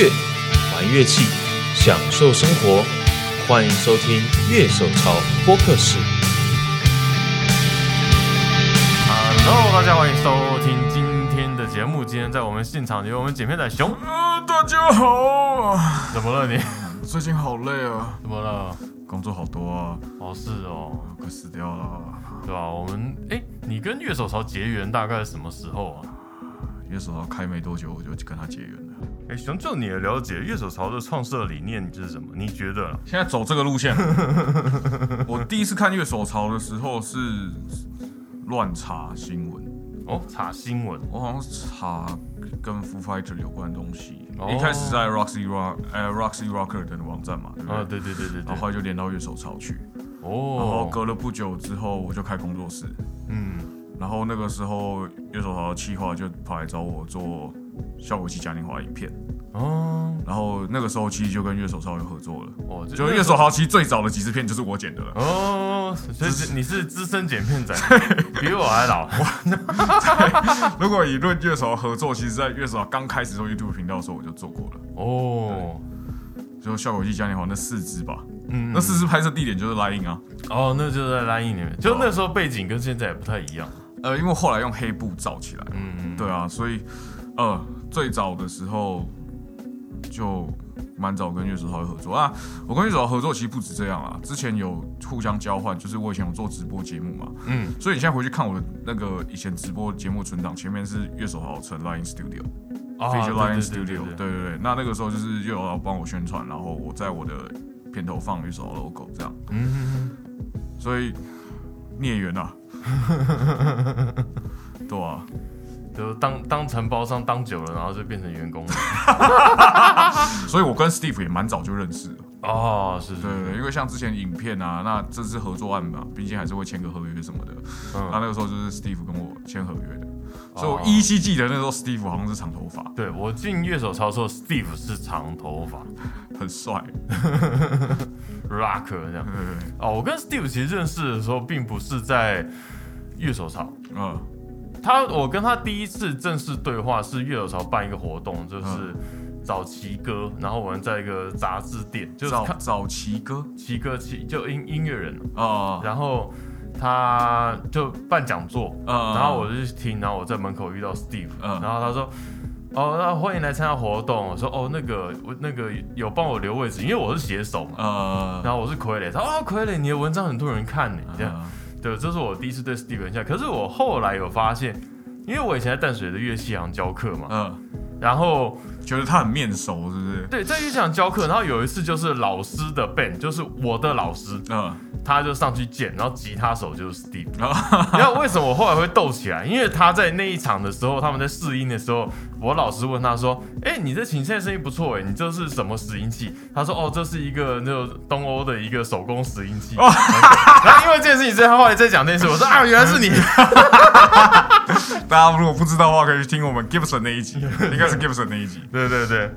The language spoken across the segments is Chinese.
乐，玩乐器，享受生活。欢迎收听《乐手潮播客室》。Hello，大家欢迎收听今天的节目。今天在我们现场有我们剪片仔熊，呃，大家好，怎么了你？最近好累啊，怎么了？工作好多啊，哦，是哦，快死掉了。对吧、我们哎，你跟乐手潮结缘大概什么时候啊？乐手潮开没多久，我就跟他结缘了。哎，熊，就你的了解，乐手潮的创设理念是什么？你觉得啦？现在走这个路线，我第一次看乐手潮的时候是乱查新闻，哦，查新闻我好像是查跟 Foo Fighter 有关的东西。哦一开始在 Roxy Rock 呃 Roxy Rocker 的网站嘛，对不啊，对？对对对对对然后，后来就连到乐手潮去，然后哦，隔了不久之后，我就开工作室，嗯，然后那个时候乐手潮的企划就跑来找我做效果器嘉年华影片，哦，然后那个时候其实就跟乐手潮有合作了，哦，就乐手潮其实最早的几支片就是我剪的了。哦，所以是你是资深剪片仔，比我还老。如果以论乐手合作，其实在乐手潮刚开始做 YouTube 频道的时候我就做过了，哦，就效果器嘉年华那四支吧，嗯那四支拍摄地点就是 Line 啊，哦，那就是在拉印里面，就那时候背景跟现在也不太一样。呃，因为后来用黑布罩起来，嗯，对啊，所以呃最早的时候就蛮早跟乐手潮合作。啊。我跟乐手潮合作其实不止这样啊，之前有互相交换，就是我以前有做直播节目嘛，嗯，所以你现在回去看我的那个以前直播节目存档，前面是乐手豪成 Line Studio、啊 Feature 对 Line 对 Studio，对对。对对，那那个时候就是乐手豪帮我宣传，然后我在我的片头放乐手豪 logo 这样，嗯，所以孽缘啊，对啊，就当当承包商当久了，然后就变成员工了。所以我跟 Steve 也蛮早就认识了，哦，是是，对因为像之前影片啊，那这是合作案嘛，毕竟还是会签个合约什么的，那嗯，那个时候就是 Steve 跟我签合约的，所以哦我依稀记得那时候 Steve 好像是长头发，对我进乐手操候，Steve 是长头发 很帅，，rock 这样。对对对，哦，我跟 Steve 其实认识的时候，并不是在乐手操。嗯。他，我跟他第一次正式对话是月老潮办一个活动，就是嗯。找奇哥，然后我们在一个杂志店，就是看早早期歌奇哥奇就音音乐人，啊，然后他就办讲座，嗯。然后我就去听，然后我在门口遇到 Steve，、嗯。然后他说。哦，那欢迎来参加活动。我说哦，那个我那个有帮我留位置，因为我是写手嘛。呃，然后我是傀儡，他说哦，傀儡，你的文章很多人看呢，这样。嗯对，这是我第一次对 Steve 的印象。可是我后来有发现，因为我以前在淡水的乐器行教课嘛，嗯，然后觉得他很面熟，是不是？对在乐器行教课，然后有一次就是老师的 band，就是我的老师，嗯，他就上去见，然后吉他手就是 Steve。然后你知道为什么我后来会斗起来？因为他在那一场的时候，他们在试音的时候，我老师问他说：“哎、你这琴现在声音不错哎，你这是什么拾音器？”他说：“哦，这是一个那种东欧的一个手工拾音器。然后因为这件事情，所以他后来在讲这件事，我说：“啊，原来是你。大家如果不知道的话，可以去听我们 Gibson 那一集，应该是 Gibson 那一集。对对对，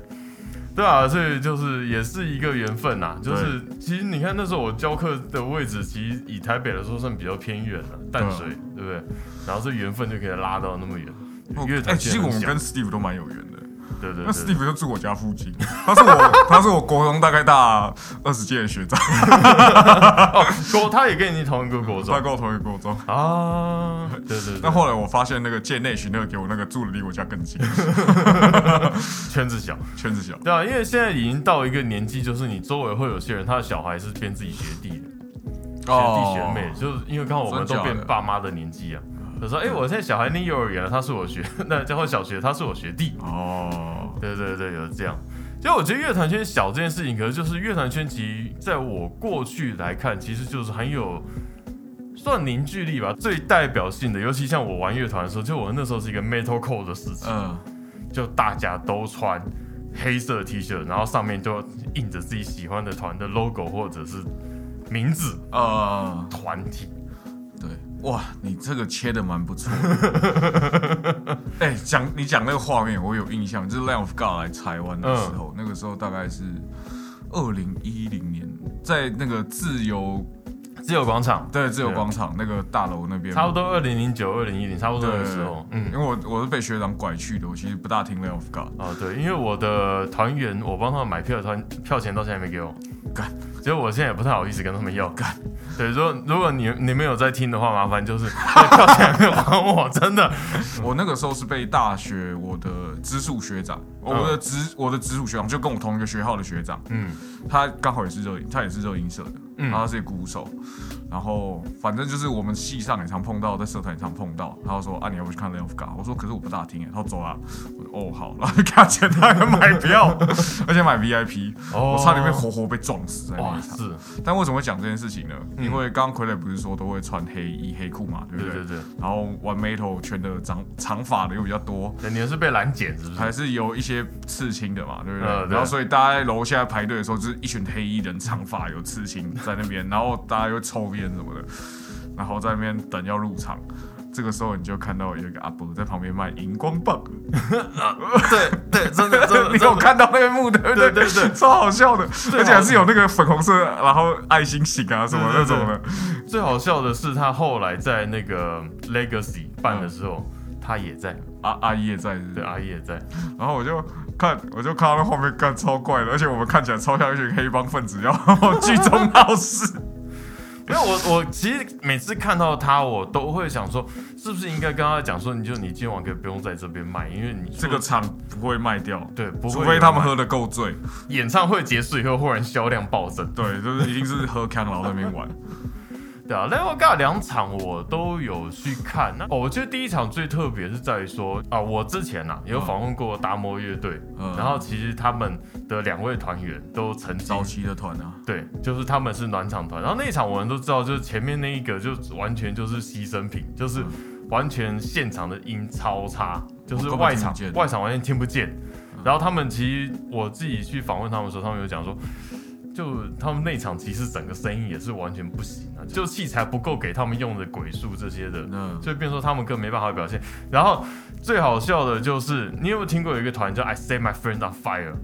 对啊，所以就是也是一个缘分呐。就是其实你看那时候我教课的位置，其实以台北来说算比较偏远了，淡水，对不对？然后这缘分就可以拉到那么远。乐哎，欸其实我们跟跟 Steve 都蛮有缘的。那对对那 Steve 就住我家附近，他是我，他是我国中大概大二十届的学长，哦，国他也跟你同一个国中？他跟我同一个国中。啊，对对对，但后来我发现那个建内巡那个给我那个住的离我家更近，圈子小，圈子小。对啊，因为现在已经到一个年纪，就是你周围会有些人，他的小孩是变自己学弟的，学弟学妹，就是因为刚好我们都变爸妈的年纪啊。他说：“哎、我现在小孩念幼儿园了，他是我学，那教会小学，他是我学弟。哦，对对对，有这样。其实我觉得乐团圈小这件事情，可是就是乐团圈，其实在我过去来看，其实就是很有算凝聚力吧。最代表性的，尤其像我玩乐团的时候，就我那时候是一个 metal core 的时期，嗯，就大家都穿黑色 T 恤，然后上面就印着自己喜欢的团的 logo 或者是名字、呃，团体。对，哇，你这个切的蛮不错的。哎、讲你讲那个画面，我有印象，就是 of God 来台湾的时候，那个时候大概是二零一零年，在那个自由自由广场，对，自由广场那个大楼那边，差不多二零零九、二零一零差不多对的时候，嗯。因，为我我是被学长拐去的，我其实不大听 Lay of God。哦对，因为我的团员，我帮他们买票的团票钱到现在没给我，干，所以我现在也不太好意思跟他们要。干。对，如果如果你你们有在听的话，麻烦就是 对票钱还没有还我，真的。我那个时候是被大学我的直属学长，嗯。我的直我的直属学长就跟我同一个学校的学长，嗯。他刚好也是热音，他也是热音社的，嗯。然后他是鼓手，然后反正就是我们戏上也常碰到，在社团也常碰到，他就说啊你要不去看 God？我说可是我不大听哎，他说走啊，我说哦好，然后就给他钱，他还买票，而且买 VIP，哦我差点被活活被撞死在那场。是，但为什么会讲这件事情呢？因为刚刚傀儡不是说都会穿黑衣黑裤嘛，对不对？对对对，然后玩 metal 圈的长长发的又比较多，对，你们是被拦截是不还是？是有一些刺青的嘛，对不对？呃对然后所以大家在楼下排队的时候，就是一群黑衣人，长发有刺青在那边，然后大家又抽烟什么的，然后在那边等要入场。这个时候你就看到有一个阿伯在旁边卖荧光棒，对对，真的 真的，你有看到那个幕对不对对对超好笑的，而且还是有那个粉红色，然后爱心形啊什么那种的。最好笑的是，他后来在那个 Legacy 办的时候，他也在，阿阿姨也在，对，阿姨也在。然后我就看，我就看到那画面干超怪的，而且我们看起来超像一群黑帮分子要聚众闹事。因为我我其实每次看到他，我都会想说，是不是应该跟他讲说，你就你今晚可以不用在这边卖，因为你这个场不会卖掉，对，不会除非他们喝的够醉。演唱会结束以后，忽然销量暴增。对，就是一定是喝康然后在那边玩。对啊，Level God 两场我都有去看。那、哦、我觉得第一场最特别是在于说啊，我之前呐、啊、有访问过达摩乐队，嗯。然后其实他们的两位团员都曾经早期的团啊，对，就是他们是暖场团，然后那一场我们都知道，就是前面那一个就完全就是牺牲品，就是完全现场的音超差，就是外场外场完全听不见。然后他们其实我自己去访问他们的时候，他们有讲说，就他们那场其实整个声音也是完全不行啊，就器材不够给他们用的鬼数这些的，嗯，所以变说他们更没办法表现。然后最好笑的就是，你有没有听过有一个团叫 I Set My Friend on Fire？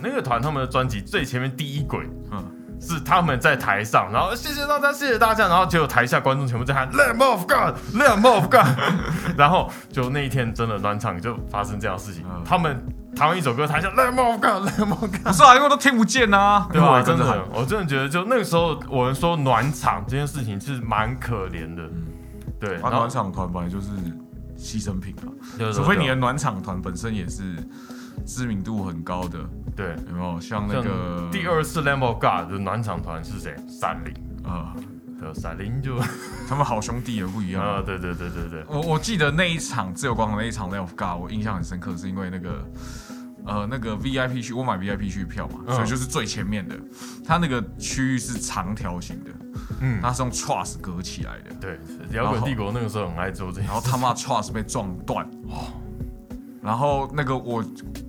那个团他们的专辑最前面第一轨，嗯。是他们在台上，然后谢谢大家，谢谢大家，然后结果台下观众全部在喊 Lamb of God，Lamb of God，然后就那一天真的暖场就发生这样的事情，嗯。他们弹完一首歌，台下 Lemon God，Lamb of God。不是啊，因为都听不见啊，对吧？真的，我真的觉得，就那个时候，我们说暖场这件事情是蛮可怜的。对，啊，暖场团本来就是牺牲品啊，对除非你的暖场团本身也是知名度很高的，对有没有？像那像个第二次 Lemon God 的暖场团是谁？三零。啊，对，闪灵就 他们好兄弟也不一样。啊啊，。对对对对对，我我记得那一场自由广场那一场 of God，我印象很深刻，是因为那个呃那个 VIP 区，我买 VIP 区票嘛，嗯。所以就是最前面的，它那个区域是长条形的，嗯，它是用 truss 隔起来的，对，摇滚帝国那个时候很爱做这些 然后他妈 truss 被撞断，哦，然后那个我，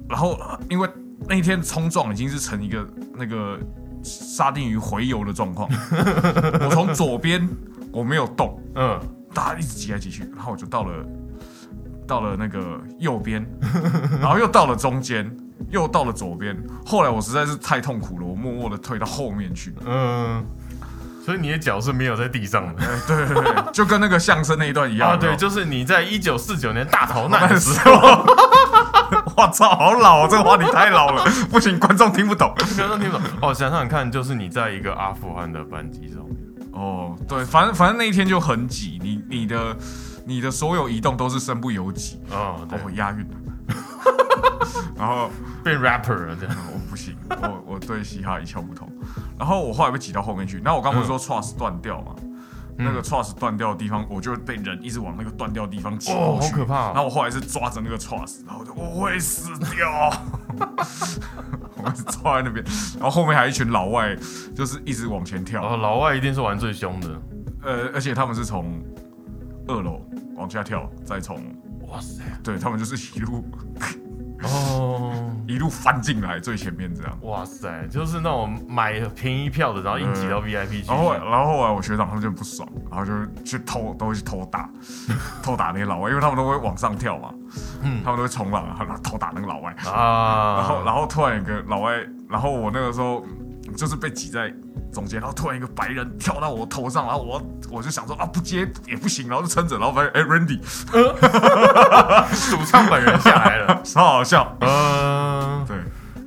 然后呃因为那一天冲撞已经是成一个那个沙丁鱼回游的状况，我从左边我没有动，嗯，大家一直挤来挤去，然后我就到了到了那个右边，然后又到了中间，又到了左边。后来我实在是太痛苦了，我默默的退到后面去。嗯，所以你的脚是没有在地上的哎，对对对，就跟那个相声那一段一样。啊？对，就是你在一九四九年大逃难的时候，我操，好老哦，这个话题太老了，不行，观众听不懂。观众听不懂哦。想想看，就是你在一个阿富汗的班机上面，哦，对，反正反正那一天就很挤，你你的你的所有移动都是身不由己。哦，对哦，，押韵了。然后变 rapper 了这样。我不行，我我对嘻哈一窍不通。然后我后来被挤到后面去。那我刚不是说 trust 断掉嘛？那个 truss 断掉的地方，我就被人一直往那个断掉的地方挤哦，过去。好可怕哦！然后我后来是抓着那个 truss，然后我就我会死掉，我一直抓在那边。然后后面还有一群老外，就是一直往前跳。哦，老外一定是玩最凶的。呃，而且他们是从二楼往下跳，再从哇塞！对他们就是一路哦，一路翻进来最前面这样。哇塞，就是那种买便宜票的，然后硬挤到 VIP 去。然后然后后来我学长他们就不爽，然后就去偷，都会去偷打，偷打那些老外，因为他们都会往上跳嘛，嗯他们都会冲浪，然后偷打那个老外。啊，然后，然后突然有个老外，然后我那个时候就是被挤在中间，然后突然一个白人跳到我头上，然后我我就想说啊不接也不行，然后就撑着，然后发现哎 Randy 主唱本人下来了。超好笑，嗯，对，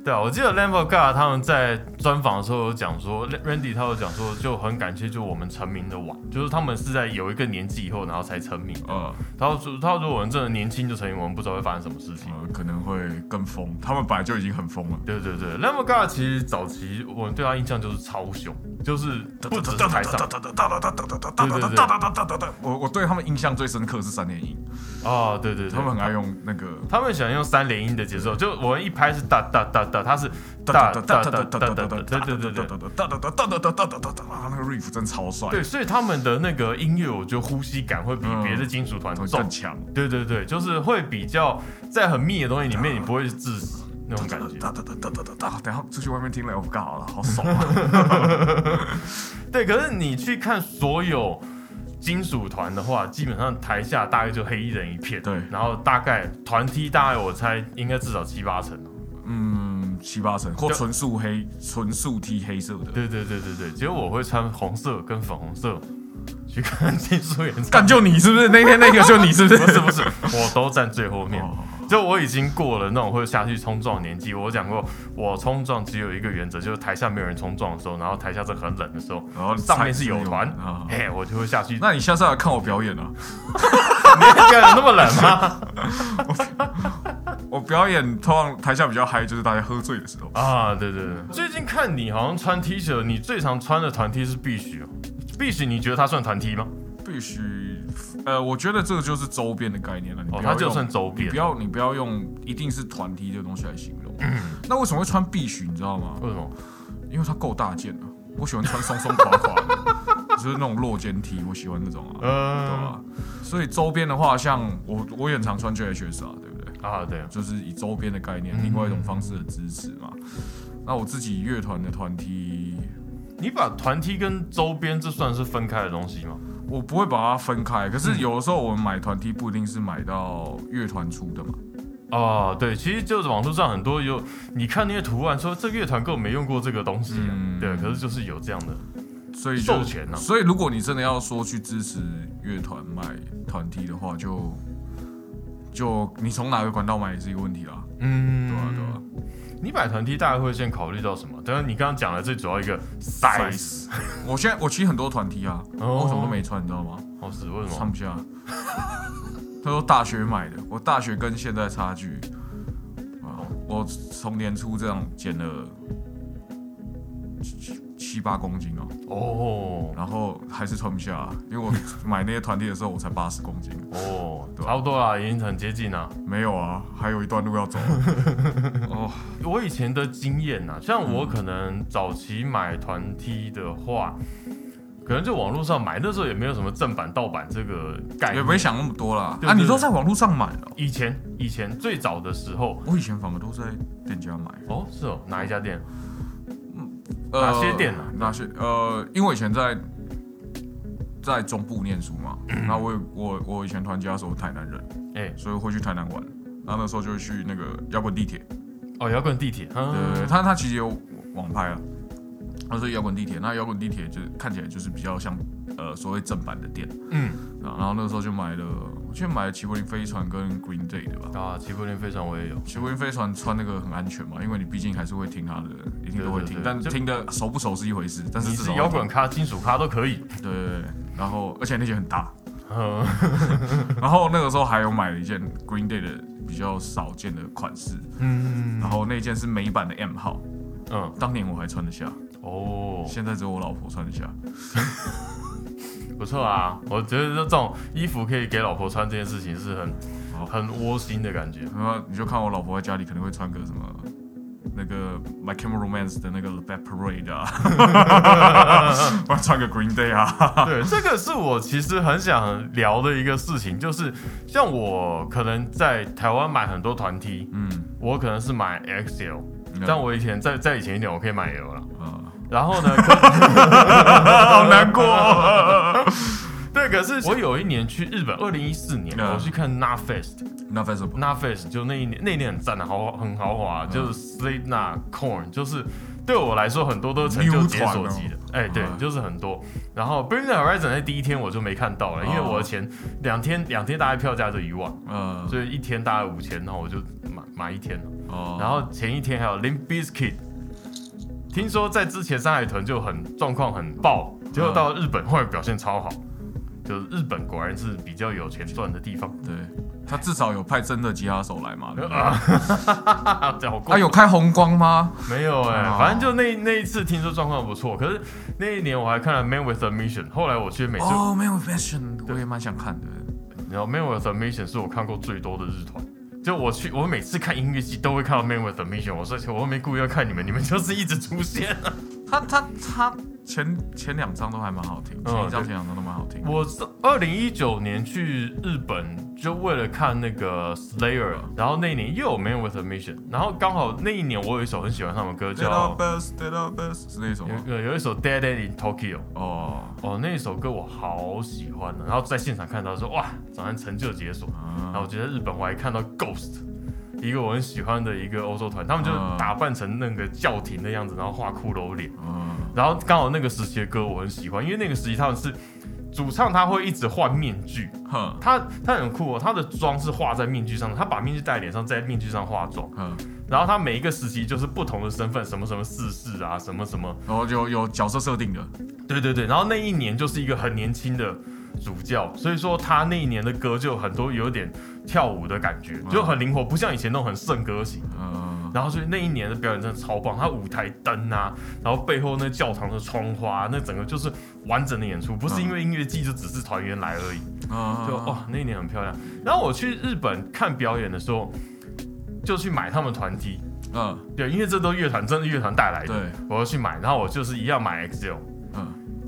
对啊，我记得 of God 他们在专访的时候有讲说，Randy 他有讲说，就很感谢就我们成名的晚，就是他们是在有一个年纪以后，然后才成名。嗯他说，他说我们真的年轻就成名，我们不知道会发生什么事情。呃可能会更疯，他们本来就已经很疯了。对对对 of God 其实早期我们对他印象就是超凶，就是不只是台上。我我对他们印象最深刻是三连音，啊，对对对，他们很爱用那个他们喜欢用三连音的节奏，就我们一拍是哒哒哒哒，他是哒哒哒哒哒哒哒，对对对对。那个 riff 真超帅，对，所以他们的那个音乐，我觉得呼吸感会比别的金属团重。更。强。对对对，就是会比较在很密的东西里面，你不会窒息那种感觉。哒哒哒哒哒哒哒，等下出去外面听 Live 好了，好爽啊！对，可是你去看所有金属团的话，基本上台下大概就黑衣人一片。对然后大概团体大概我猜应该至少七八成。嗯，七八成或就纯素黑、纯素 T 黑色的，对对对对对，结果我会穿红色跟粉红色去看金属演唱会。干就你是不是？那天那个就你是不是？不是不是，我都站最后面。哦就我已经过了那种会下去冲撞的年纪。我讲过，我冲撞只有一个原则，就是台下没有人冲撞的时候，然后台下是很冷的时候，然后上面是有团啊，嘿，我就会下去。那你下次来看我表演啊？你表演那么冷吗？我表演通常台下比较嗨，就是大家喝醉的时候。啊，对对对。最近看你好像穿 T 恤，你最常穿的团 T 是必须哦。必须你觉得它算团 T 吗？必须，呃，我觉得这个就是周边的概念了。你它就算周边你不。要你不要用一定是团体这个东西来形容。那为什么会穿必须？你知道吗？为什么？因为它够大件啊。我喜欢穿松松垮垮的，就是那种落肩 T，我喜欢那种啊，对呃吧？所以周边的话，像我我也很常穿 JHS 啊，对不对？啊，对，就是以周边的概念，另外一种方式的支持嘛。那我自己乐团的团体，你把团 T 跟周边这算是分开的东西吗？我不会把它分开。可是有的时候我们买团体不一定是买到乐团出的嘛。哦，对，其实就是网络上很多有，你看那些图案说这乐团根本没用过这个东西、啊，嗯对，可是就是有这样的，所以就授权啊所以如果你真的要说去支持乐团买团体的话，就就你从哪个管道买也是一个问题啦。嗯，对啊，对啊。你买团 T 大概会先考虑到什么？当然你刚刚讲的最主要一个 size，我现在我其实很多团体啊，哦我什么都没穿，你知道吗？好死为什么？穿不下。他说大学买的，我大学跟现在差距啊，我从年初这样减了七七八公斤哦，哦然后还是穿不下，因为我买那些团体的时候我才八十公斤，哦，对啊差不多啦，已经很接近了。没有啊，还有一段路要走。哦，我以前的经验呐、像我可能早期买团梯的话，可能就网络上买，那时候也没有什么正版盗版这个概念。也没想那么多啦。啊，你对对都在网络上买了？以前以前最早的时候，我以前反而都在店家买。哦是哦，哪一家店？呃哪些店啊哪些？呃，因为我以前在在中部念书嘛，然后我我我以前团家是我台南人，哎、所以会去台南玩。然后那时候就会去那个摇滚地铁，哦，摇滚地铁，嗯对对对，他他其实有网拍啊，他说摇滚地铁，那摇滚地铁就是看起来就是比较像呃所谓正版的店嗯啊。然后那时候就买了，我记得买了齐柏林飞船跟 Green Day 的吧。啊，齐柏林飞船我也有，齐柏林飞船穿那个很安全嘛，因为你毕竟还是会听他的，一定都会听但听的熟不熟是一回事，但是你是摇滚咖、金属咖都可以。对对对，然后而且那些很大，嗯，然后那个时候还有买了一件 Green Day 的比较少见的款式，嗯。然后那件是美版的 M 号，嗯，当年我还穿得下，哦，现在只有我老婆穿得下。不错啊，我觉得这种衣服可以给老婆穿这件事情是很很窝心的感觉。然后你就看我老婆在家里可能会穿个什么。那个 My Chemical Romance 的那个 The Bad Parade 啊，我要穿个 Green Day 啊，对，这个是我其实很想聊的一个事情，就是像我可能在台湾买很多团 T，嗯，我可能是买 XL，但我以前在在以前一点，我可以买 L 了。啊，然后呢，可好难过，对，可是我有一年去日本，二零一四年，嗯。我去看 Na Fest。那 Festival，Na Fest 就那一年，那一年很赞的豪很豪华，就是 Slate Na Corn，就是对我来说很多都是成就解锁级的，哎，对，嗯。就是很多。然后 Bring the Horizon 在第一天我就没看到了，因为哦我的钱两天两天大概票价就一万，嗯，所以一天大概五千，然后我就买买一天。了。哦。然后前一天还有 Limp Bizkit，听说在之前上海豚就很状况很爆，结果到日本后来表现超好，就是日本果然是比较有钱赚的地方。对，他至少有派真的吉他手来嘛，对不对？啊，这好过啊，有开红光吗？没有哎、哦反正就那那一次听说状况不错，可是那一年我还看了 Man with a Mission，后来我去每次，哦，没有 fashion，我也蛮想看的。然后 Man with a Mission 是我看过最多的日团。就我去，我每次看音乐剧都会看到 Man with a Mission。我说我又没故意要看你们，你们就是一直出现。他他他前前两张都还蛮好听，嗯前一张前两张都蛮好听。我是二零一九年去日本，就为了看那个 Slayer，然后那一年又有 Man with a Mission，然后刚好那一年我有一首很喜欢他们的歌叫 Best, Dead Up Best 是那首吗？有有一首 Dead End in Tokyo。哦，哦，那首歌我好喜欢的，然后在现场看到说哇，早上成就解锁。然后啊我觉得日本我还看到 Ghost，一个我很喜欢的一个欧洲团，他们就嗯打扮成那个教廷的样子，然后画骷髅脸。嗯然后刚好那个时期的歌我很喜欢，因为那个时期他们是主唱他会一直换面具，哼他他很酷哦，他的妆是画在面具上的，他把面具戴在脸上，在面具上化妆。哼，然后他每一个时期就是不同的身份，什么什么世事啊，什么什么，然后就有角色设定的，对对对。然后那一年就是一个很年轻的主教，所以说他那一年的歌就有很多有点跳舞的感觉，就很灵活，不像以前那种很圣歌型。嗯然后所以那一年的表演真的超棒，他舞台灯啊，然后背后那教堂的窗花，那整个就是完整的演出，不是因为音乐季就只是团员来而已。嗯，就哇，那一年很漂亮。然后我去日本看表演的时候，就去买他们团体嗯对，因为这都乐团真的乐团带来的，对，我要去买。然后我就是一样买 XL，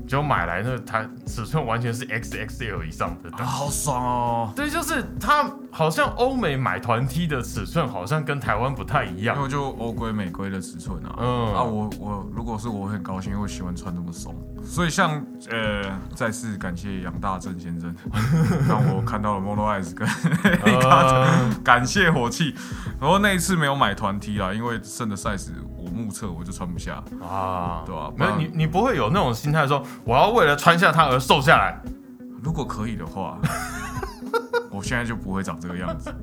嗯结果买来那个它尺寸完全是 XXL 以上的。啊，好爽哦！对，就是它好像欧美买团 T 的尺寸好像跟台湾不太一样。因为就欧规美规的尺寸啊，嗯。啊，我我如果是我很高兴，因为我喜欢穿那么松，所以像呃，再次感谢杨大正先生，让我看到了 Mono Eyes 跟 呃感谢火气，然后那一次没有买团 T 啦，因为剩的 size 我目测我就穿不下，啊，对啊没有你，你不会有那种心态说我要为了穿下它而瘦下来。如果可以的话，我现在就不会长这个样子，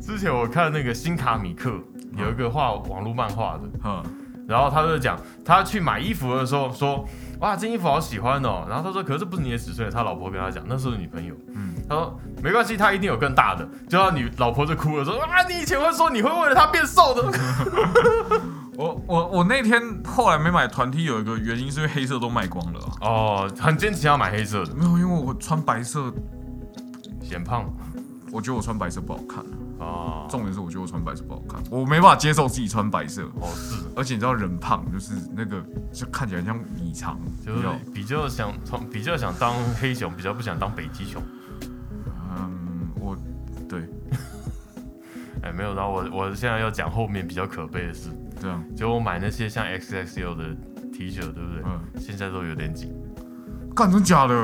之前我看那个新卡米克有一个画网络漫画的，嗯，然后他就讲他去买衣服的时候说，哇，这衣服好喜欢哦。然后他说，可是这不是你的尺寸。他老婆跟他讲，那时候女朋友，嗯他说没关系，他一定有更大的。就他女老婆就哭了说，啊，你以前会说你会为了他变瘦的。我我我那天后来没买团体有一个原因是因为黑色都卖光了啊，哦，很坚持要买黑色的，没有，因为我穿白色，显胖。我觉得我穿白色不好看。哦，重点是我觉得我穿白色不好看，我没办法接受自己穿白色，哦是，而且你知道人胖就是那个就看起来像米肠，就是比较比较想从比较想当黑熊，比较不想当北极熊。嗯，我对。哎，没有，然后我我现在要讲后面比较可悲的事，这样，就我买那些像 XXL 的 T 恤，对不对？嗯，现在都有点紧，干真假的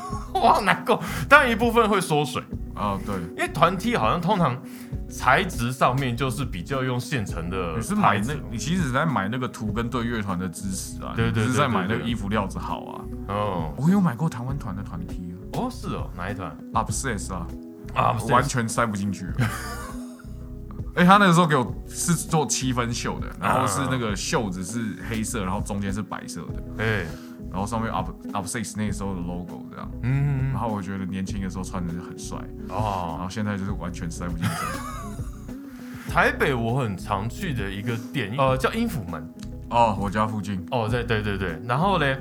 我好难过。当然一部分会缩水，啊？对，因为团 T 好像通常材质上面就是比较用现成的你是买那，你其实是在买那个图跟对乐团的支持啊，对对是在买那个衣服料子好啊。哦我有买过台湾团的团 T 哦是哦，哪一团啊，Upset 啊，啊？完全塞不进去了。哎、他那个时候给我是做七分袖的，然后是那个袖子是黑色，然后中间是白色的，哎。然后上面 Up Up Six 那时候的 logo 这样，嗯然后我觉得年轻的时候穿的是很帅。哦，然哦，后现在就是完全塞不进去。台北我很常去的一个店，呃叫音符门哦，我家附近，哦，对对对对，然后嘞，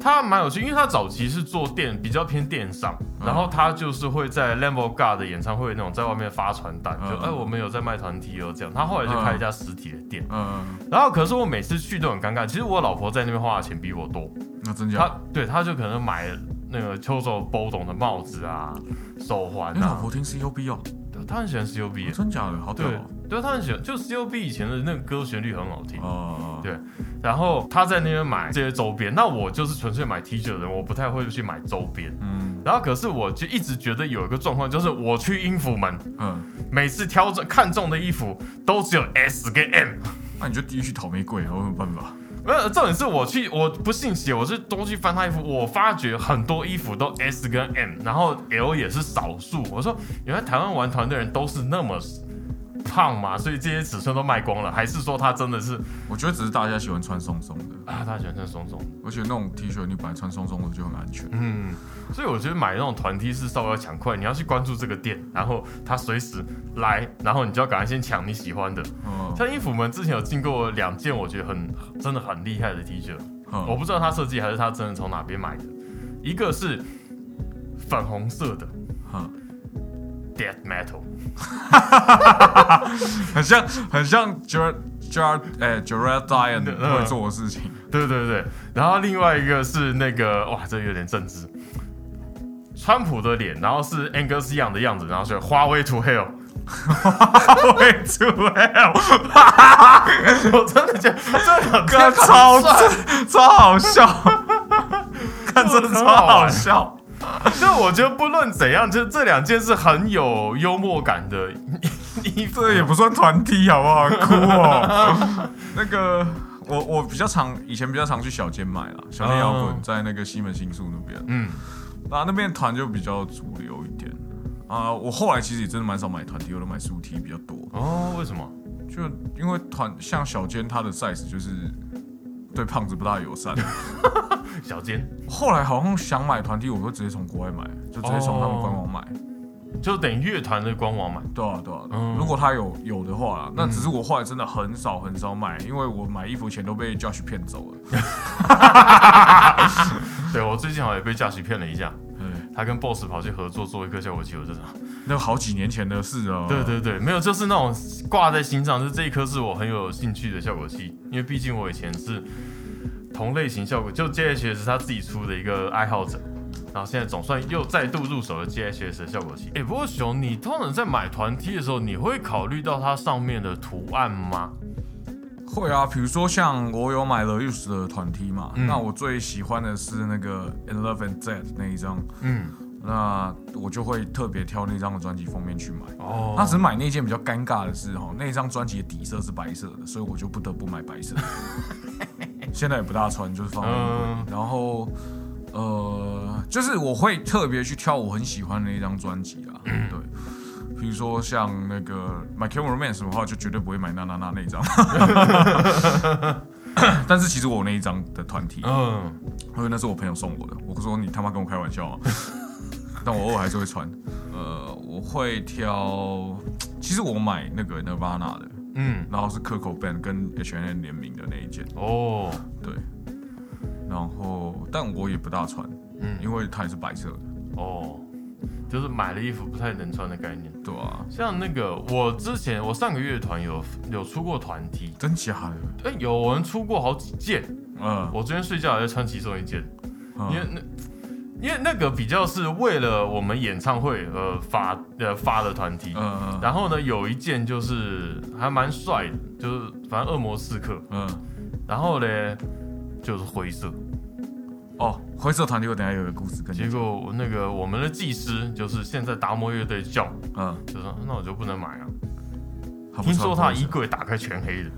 他蛮有趣，因为他早期是做电比较偏电商，嗯。然后他就是会在 of God 的演唱会那种在外面发传单，就嗯哎我们有在卖团体哦这样，他后来就开一家实体的店，嗯，然后可是我每次去都很尴尬，其实我老婆在那边花的钱比我多，那真假？他？对他就可能买那个秋手波董的帽子啊、手环啊，你老婆听 C U B 哦？对她很喜欢 COB，真假的？好屌对哦！对，他很喜欢，就 COB 以前的那个歌旋律很好听。哦，对然后他在那边买这些周边，那我就是纯粹买 T 恤的人，我不太会去买周边。嗯然后可是我就一直觉得有一个状况，就是我去音符门，嗯，每次挑着看中的衣服都只有 S 跟 M，那你就第一去淘玫瑰，我有办法？没有，重点是我去，我不信邪，我是多去翻他衣服，我发觉很多衣服都 S 跟 M，然后 L 也是少数。我说，原来台湾玩团的人都是那么胖嘛，所以这些尺寸都卖光了，还是说他真的是我觉得只是大家喜欢穿松松的，啊，大家喜欢穿松松。的，而且那种 T 恤你本来穿松松的就很安全。嗯，所以我觉得买那种团 T 是稍微要抢快，你要去关注这个店，然后他随时来，然后你就要赶快先抢你喜欢的。嗯，像衣服们之前有进过两件，我觉得很真的很厉害的 T 恤，嗯。我不知道他设计还是他真的从哪边买的，一个是粉红色的嗯 Death Metal，很像很像 Jar Jar 哎 Jared Dian 嗯会做的事情。对对对，然后另外一个是那个哇，这个有点政治，川普的脸，然后是 Angus Young 的样子，然后是花 way to hell，会出 hell，我真的觉得这两个看超超好笑，看真的超好笑。就我觉得不论怎样，就这两件是很有幽默感的衣服，这也不算团体好不好？哭哦。那个我我比较常以前比较常去小间买啦，小间摇滚哦在那个西门新宿那边，嗯，那那边团就比较主流一点。啊、我后来其实也真的蛮少买团体，我都买书 T 比较多。哦，为什么？就因为团像小间，它的 size 就是对胖子不大友善。小尖后来好像想买团体，我会直接从国外买，就直接从他们官网买。就等于乐团的官网买，对啊，对啊。嗯如果他有有的话啦，那只是我后来真的很少很少买，因为我买衣服钱都被 Josh 骗走了。对我最近好像也被 Josh 骗了一下，对，他跟 BOSS 跑去合作做一颗效果器，我就知道。那好几年前的事哦。对对对，没有，就是那种挂在心上，就是这一颗是我很有兴趣的效果器，因为毕竟我以前是同类型效果，就 JHS 他自己出的一个爱好者，然后现在总算又再度入手了 JHS 的效果器。哎，不过熊，你通常在买团 T 的时候，你会考虑到它上面的图案吗？会啊，比如说像我有买了 Use 的团 T 嘛，嗯那我最喜欢的是那个 In Love and Dead 那一张，嗯，那我就会特别挑那张的专辑封面去买。哦，那只是买那件比较尴尬的是哈，那张专辑的底色是白色的，所以我就不得不买白色的。现在也不大穿，就是放在衣柜嗯。然后呃，就是我会特别去挑我很喜欢的那张专辑啊，嗯对。比如说像那个 My Camera Romance 的话，就绝对不会买那那那那一张。但是其实我有那一张的团体，嗯，因为那是我朋友送我的。我说你他妈跟我开玩笑啊！但我偶尔还是会穿。呃，我会挑，其实我买那个 Nirvana 的，嗯，然后是 Coco Band 跟 H N 联名的那一件，哦，对。然后，但我也不大穿，嗯，因为它也是白色的，哦，就是买了衣服不太能穿的概念。对啊，像那个，我之前我上个乐团有有出过团 T，真假的？哎、有人出过好几件。嗯，我昨天睡觉还在穿其中一件，嗯。因为那因为那个比较是为了我们演唱会而发呃发的团体、嗯然后呢有一件就是还蛮帅的，就是反正恶魔刺客，嗯，然后呢就是灰色，哦，灰色团体我等下有个故事跟你结讲。果那个我们的技师就是现在达摩乐队叫，嗯，就说那我就不能买啊，听说他衣柜打开全黑的。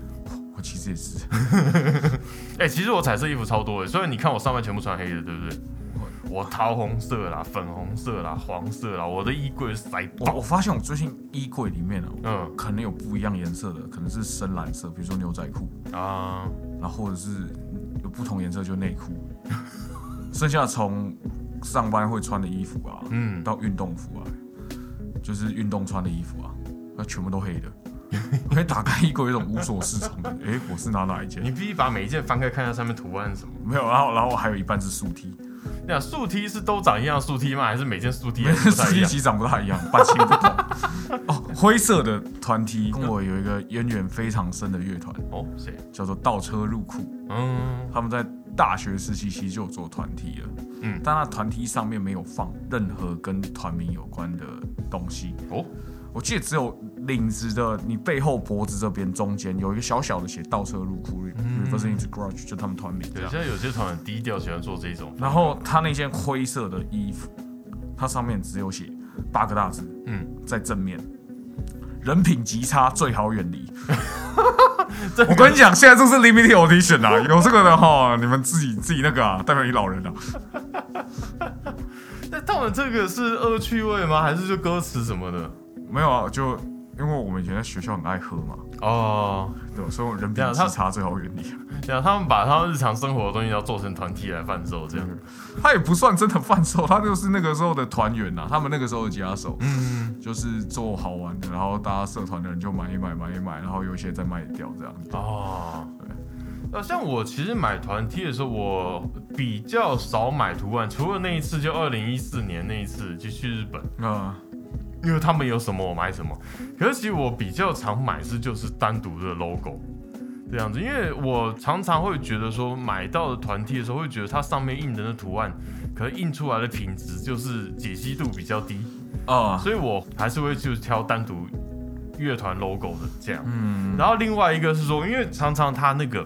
我其实也是，哎、其实我彩色衣服超多的，虽然你看我上半全部穿黑的，对不对？我。桃红色啦、粉红色啦、黄色啦，我的衣柜塞爆。我我发现我最近衣柜里面哦，嗯。可能有不一样颜色的，可能是深蓝色，比如说牛仔裤，啊，然后或者是有不同颜色就内裤，剩下从上班会穿的衣服啊，嗯，到运动服啊，就是运动穿的衣服啊，那全部都黑的。我可以打开衣柜，有一种无所适从的。诶，我是拿哪一件？你必须把每一件翻开看一下上面图案是什么。没有，然后然后还有一半是素 T，那竖 T 是都长一样的竖 T 吗？还是每件竖是不一样？其实长不太一样，版型不同。哦，灰色的团 T 跟我有一个渊源非常深的乐团，哦，谁？叫做倒车入库。嗯，他们在大学时期其实就有做团体了，嗯但那团体上面没有放任何跟团名有关的东西。哦，我记得只有领子的你背后脖子这边中间有一个小小的写倒车入库、嗯 reverse into garage，就他们团名这对，样现。在有些团很低调，喜欢做这一种。然后他那件灰色的衣服，它上面只有写八个大字，嗯，在正面，人品极差，最好远离。这个我跟你讲，现在这是 limited edition 啊，有这个的哈，你们自己自己那个啊，代表你老人啊。那他们这个是恶趣味吗？还是就歌词什么的？没有啊，就因为我们以前在学校很爱喝嘛，哦，对吧，所以我人比对啊他极差最好远离。这样他们把他们日常生活的东西要做成团体来贩售，这样。他也不算真的贩售，他就是那个时候的团员呐，他们那个时候的吉他手，嗯，就是做好玩的，然后大家社团的人就买一买买一买，然后有一些再卖掉这样子。哦，那，像我其实买团 T 的时候，我比较少买图案，除了那一次，就二零一四年那一次就去日本，啊、因为他们有什么我买什么。可是其实我比较常买是就是单独的 logo 这样子，因为我常常会觉得说买到的团体的时候，会觉得它上面印的那图案，可能印出来的品质就是解析度比较低，啊，所以我还是会去挑单独乐团 logo 的这样。嗯，然后另外一个是说，因为常常它那个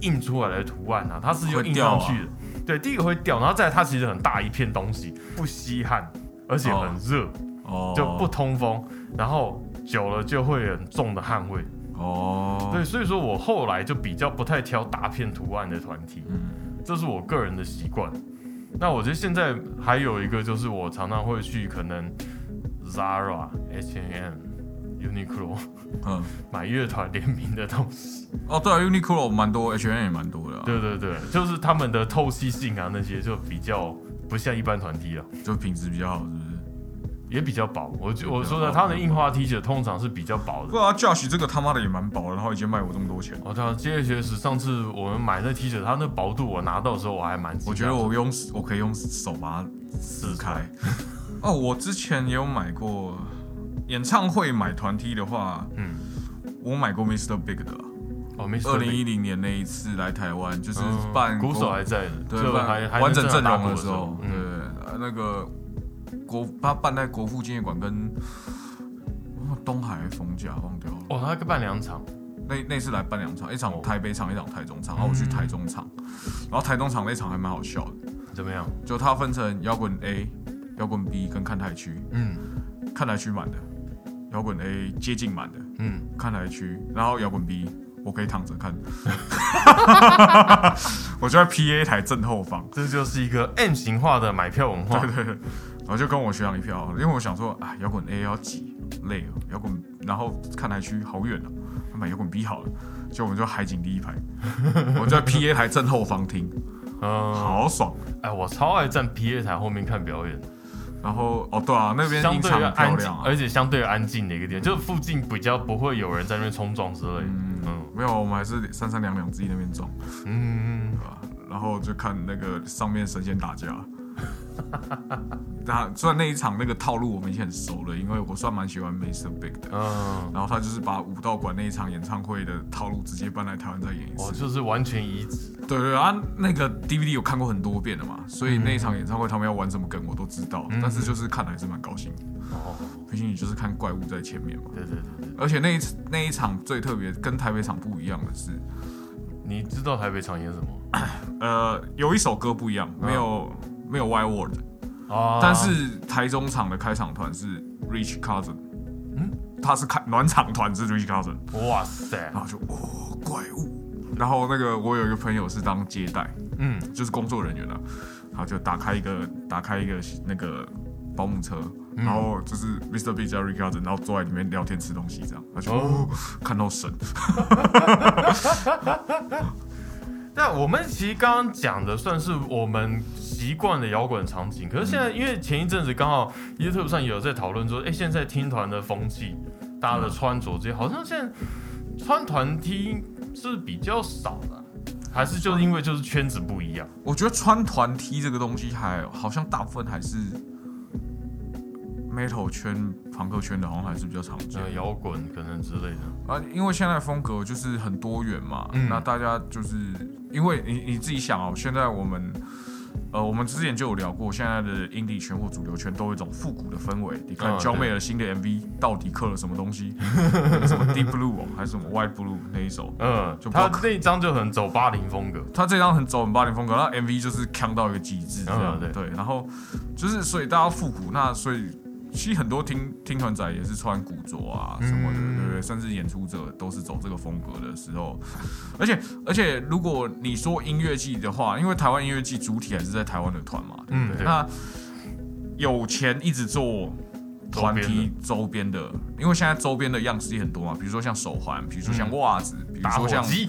印出来的图案啊，它是用印上去的。对，第一个会掉，然后再来它其实很大一片东西，不吸汗，而且很热，哦，就不通风，然后久了就会很重的汗味。哦，对，所以说我后来就比较不太挑大片图案的团体，嗯这是我个人的习惯。那我觉得现在还有一个就是我常常会去可能 Zara、H&M、Uniqlo 嗯，买乐团联名的东西。哦，对啊，Uniqlo 蛮多，H&M 也蛮多的、啊，对对对，就是他们的透气性啊那些就比较不像一般团体了，就品质比较好，是不是？也比较薄。我就我说的，它的印花 T 恤通常是比较薄的。不啊，Josh 这个他妈的也蛮薄的，然后已经卖我这么多钱，哦，他这些是上次我们买那 T 恤，它那薄度我拿到的时候我还蛮我觉得我用我可以用手把它撕开。哦，我之前也有买过演唱会买团 T 的话，嗯，我买过 Mr. Big 的，哦，二零一零年那一次来台湾，就是嗯办鼓手还在的，对完整阵容的时候，对那个国他办在国父纪念馆跟哦东海逢甲忘掉了。哦，他办两场，那那次来办两场，一场哦。台北场，一场台中场，然后我去台中场，然后台中场那场还蛮好笑的，怎么样？就他分成摇滚 A、摇滚 B 跟看台区，嗯。看台区满的，摇滚 A 接近满的，嗯，看台区，然后摇滚 B 我可以躺着看，我就在 PA 台正后方，这就是一个 M 型化的买票文化。对对对，然后就跟我学长一票，因为我想说，啊，摇滚 A 要挤，累了，摇滚，然后看台区好远啊，买摇滚 B 好了，就我们就海景第一排，我就在 PA 台正后方听，嗯，好爽。哎，我超爱站 PA 台后面看表演，然后哦，对啊，那边相对安静而且相对安静的一个地方，就是附近比较不会有人在那边冲撞之类的。嗯嗯没有，我们还是三三两两自己那边撞，嗯，对吧？然后就看那个上面神仙打架。那虽然那一场那个套路我们已经很熟了，因为我算蛮喜欢 Mr. Big 的。嗯，然后他就是把武道馆那一场演唱会的套路直接搬来台湾再演一我次。就是完全移植。对对啊，那个 DVD 有看过很多遍了嘛，所以那一场演唱会他们要玩什么梗我都知道，嗯但是就是看还是蛮高兴的，哦，毕竟你就是看怪物在前面嘛。对对对对，而且那一那一场最特别，跟台北场不一样的是，你知道台北场演什么？呃，有一首歌不一样，没有、没有 Wild World，、啊，但是台中场的开场团是 Rich Cousin，嗯，他是开暖场团是 Rich Cousin，哇塞，然后就哦怪物，然后那个我有一个朋友是当接待，嗯，就是工作人员啊，然后就打开一个打开一个那个保姆车，然后就是 Mr. Big 加 Rich Cousin，然后坐在里面聊天吃东西这样，他就、哦。哦、看到神，那我们其实刚刚讲的算是我们习惯的摇滚场景，可是现在因为前一阵子刚好 YouTube 上也有在讨论说，哎、现在听团的风气，大家的穿着这些，好像现在穿团 T 是比较少的，还是就是因为就是圈子不一样？我觉得穿团 T 这个东西还好像大部分还是 metal 圈、朋克圈的，好像还是比较常见呃，摇滚可能之类的，啊。因为现在风格就是很多元嘛，嗯那大家就是因为你你自己想哦，现在我们。呃，我们之前就有聊过，现在的 indie 圈或主流圈都有一种复古的氛围。你看嗯焦妹的新的 MV 到底刻了什么东西？什么 Deep Blue 哦，还是什么 White Blue 那一首？嗯，就他这一张就很走八零风格，他这张很走很八零风格，那 MV 就是强到一个极致这样，嗯对对，然后就是所以大家复古，那所以其实很多听听团仔也是穿古着啊什么的，嗯对不对？甚至演出者都是走这个风格的时候，而且而且如果你说音乐季的话，因为台湾音乐季主体还是在台湾的团嘛，对不对？嗯对那有钱一直做团体周边的，因为现在周边的样式也很多嘛，比如说像手环，比如说像袜子，比如说像机，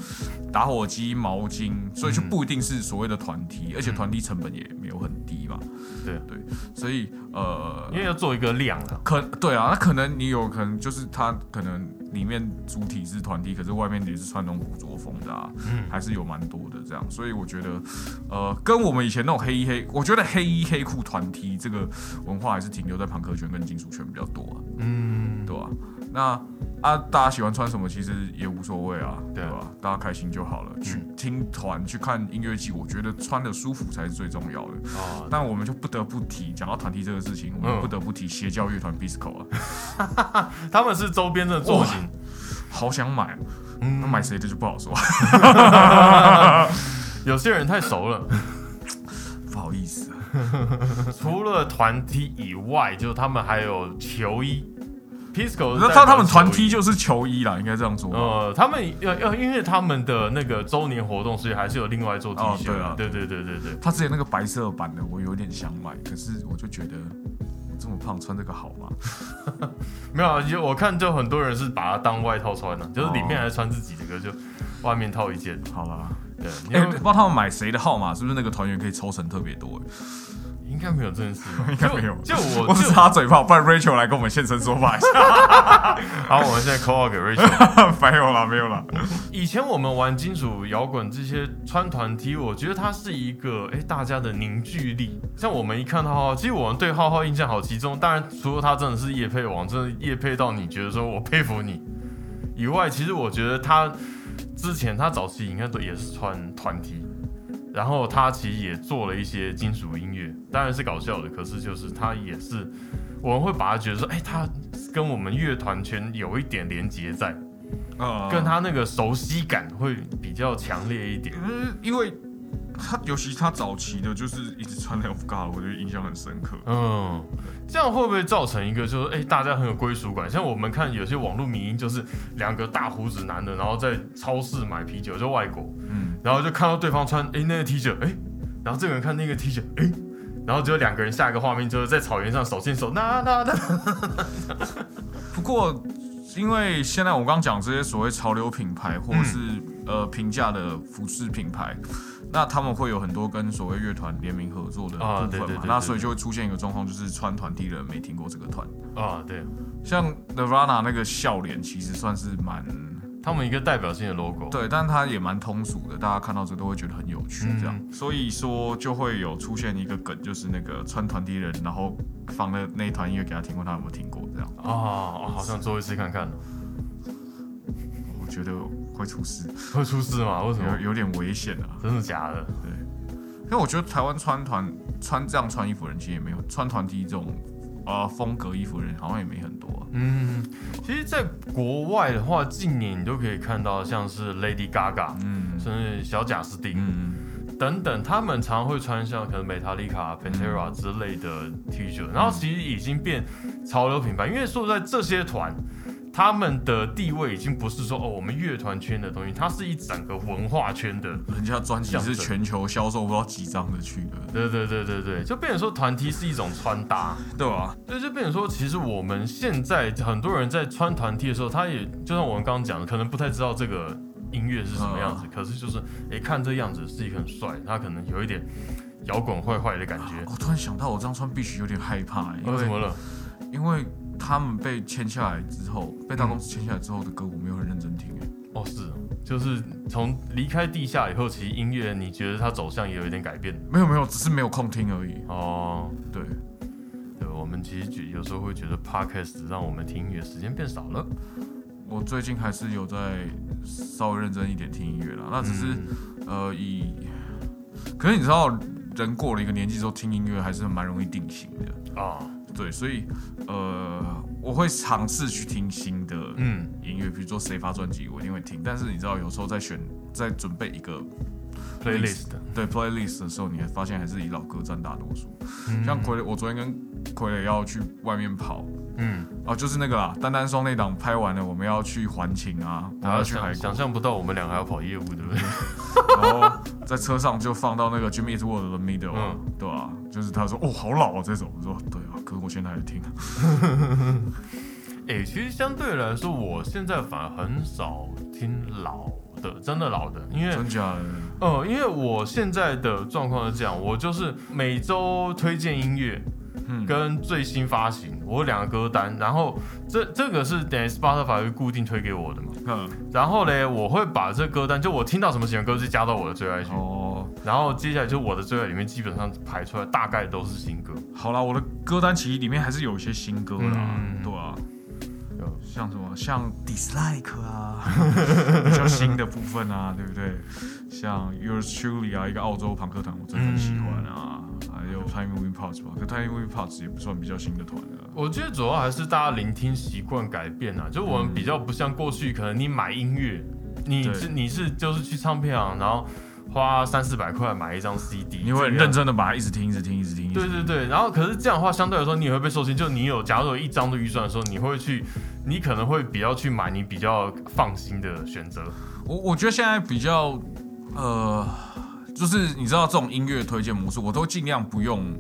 打火机、毛巾，所以就嗯不一定是所谓的团体，而且团体成本也没有很低嘛。对。对，所以呃因，为要做一个量啊。可对啊，那可能你有可能就是他可能里面主体是团体，可是外面也是穿那种古着风的啊，嗯还是有蛮多的这样。所以我觉得呃，跟我们以前那种黑衣黑，我觉得黑衣黑裤团体这个文化还是停留在朋克圈跟金属圈比较多啊，嗯，对吧、那啊，大家喜欢穿什么其实也无所谓啊，对吧？大家开心就好了。去听团去看音乐季，我觉得穿的舒服才是最重要的。哦，但我们就不得不提，讲到团体这个事情，我们嗯不得不提邪教乐团 Bisco 啊，他们是周边的造型，好想买，那嗯，买谁的就不好说，有些人太熟了。不好意思啊。除了团体以外，就他们还有球衣，Pisco 是那他他们团球衣体就是球衣啦，应该这样说。呃，他们要要因为他们的那个周年活动，所以还是有另外做 T 恤、哦对啊对对对对对，他之前那个白色版的，我有点想买，可是我就觉得我这么胖穿这个好吗？没有啊，就我看就很多人是把它当外套穿的、就是里面哦还穿自己的，就外面套一件。好了，对，你哎、有不知道他们买谁的号码，是不是那个团员可以抽成特别多？应该没有这件事吧，应该没有就就我 我是就插嘴炮，不然 Rachel 来跟我们现身说法一下。好，我们现在 call 给 Rachel。没有啦，没有啦。以前我们玩金属摇滚这些穿团体我觉得它是一个哎、大家的凝聚力。像我们一看到浩浩，其实我们对浩浩印象好集中。当然，除了他真的是叶配王，真的叶配到你觉得说我佩服你以外，其实我觉得他之前他早期应该都也是穿团 T，然后他其实也做了一些金属音乐，当然是搞笑的，可是就是他也是我们会把他觉得说，哎、他跟我们乐团圈有一点连接在。啊跟他那个熟悉感会比较强烈一点。嗯，因为他尤其他早期的，就是一直穿 Love God，我觉得印象很深刻。嗯，这样会不会造成一个就是哎、大家很有归属感？像我们看有些网络迷因，就是两个大胡子男的，然后在超市买啤酒，就外国，嗯，然后就看到对方穿哎、那个 T 恤，哎，然后这个人看那个 T 恤，哎。然后只有两个人，下一个画面就是在草原上手牵手，那那那，不过因为现在我刚刚讲这些所谓潮流品牌或是、呃平价的服饰品牌。那他们会有很多跟所谓乐团联名合作的啊部分嘛？对对对对那所以就会出现一个状况，就是穿团体的人没听过这个团。啊，对，像 Nirvana 那个笑脸，其实算是蛮他们一个代表性的 logo。对，但它也蛮通俗的，大家看到这都会觉得很有趣，这样，嗯所以说就会有出现一个梗，就是那个穿团体人，然后放的那一团音乐给他听过，他有没有听过？这样，啊、哦好想做一次看看，我觉得会出事，会出事吗？为什么有？有点危险啊。真的假的？因为我觉得台湾穿团穿这样穿衣服的人其实也没有，穿团体这种呃风格衣服的人好像也没很多啊、嗯，其实，在国外的话，近年你都可以看到，像是 Lady Gaga，嗯甚至小贾斯汀、嗯，等等，他们常会穿像可能 Metallica、Pantera 之类的 T 恤，然后其实已经变潮流品牌。因为说实在，这些团他们的地位已经不是说哦我们乐团圈的东西，它是一整个文化圈的。人家专辑是全球销售不知道几张的去的，对对对对对，就变成说团体是一种穿搭。对吧？对，就变成说，其实我们现在很多人在穿团体的时候，他也就像我们刚刚讲的，可能不太知道这个音乐是什么样子，可是就是诶，看这样子是一个很帅，他可能有一点摇滚坏坏的感觉。我突然想到，我这样穿必须有点害怕、欸，因为为什么了？因为他们被签下来之后，被大公司签下来之后的歌，我没有很认真听、欸，哦，是哦，就是从离开地下以后，其实音乐你觉得它走向也有一点改变没有没有，只是没有空听而已。哦。对，对，我们其实觉有时候会觉得 podcast 让我们听音乐时间变少了。我最近还是有在稍微认真一点听音乐啦，那只是、嗯呃以，可是你知道，人过了一个年纪之后，听音乐还是蛮容易定型的。啊，对，所以呃，我会尝试去听新的嗯音乐，比如说谁发专辑，我一定会听。但是你知道，有时候在选在准备一个 playlist 对 playlist 的时候，你会发现还是以老歌占大多数。嗯像傀儡，我昨天跟傀儡要去外面跑，嗯，哦，就是那个啦，单单双那档拍完了，我们要去环情啊，我然后要去海想想，象不到我们两个还要跑业务，对不对？然后在车上就放到那个 Jimmy Eat World 的 Middle，、嗯对吧、就是他说哦，好老啊这首，我说对我现在还听。哎、其实相对来说，我现在反而很少听老的，真的老的，因为真假的？呃，因为我现在的状况是这样，我就是每周推荐音乐嗯，跟最新发行，我有两个歌单，然后这这个是等于 Spotify 会固定推给我的嘛，嗯，然后嘞，我会把这歌单，就我听到什么喜欢歌就加到我的最爱去，哦，然后接下来就我的最爱里面基本上排出来大概都是新歌，好啦，我的歌单其实里面还是有一些新歌啦，嗯。对啊。有，像什么像 Dislike 啊，比较新的部分啊，对不对？像 Yours Truly 啊，一个澳洲朋克团，我真的很喜欢啊。还有 Time Moving Parts 吧，可 Time Moving Parts 也不算比较新的团了。我觉得主要还是大家聆听习惯改变啊，就我们比较不像过去，可能你买音乐，你是你是就是去唱片行，然后花三四百块买一张 CD，你会认真的把它一直听，一直听，一直听。一直听对对对，然后可是这样的话，相对来说你也会被受限。就你有假如有一张的预算的时候，你会去，你可能会比较去买你比较放心的选择。我我觉得现在比较呃，就是你知道这种音乐推荐模式，我都尽量不用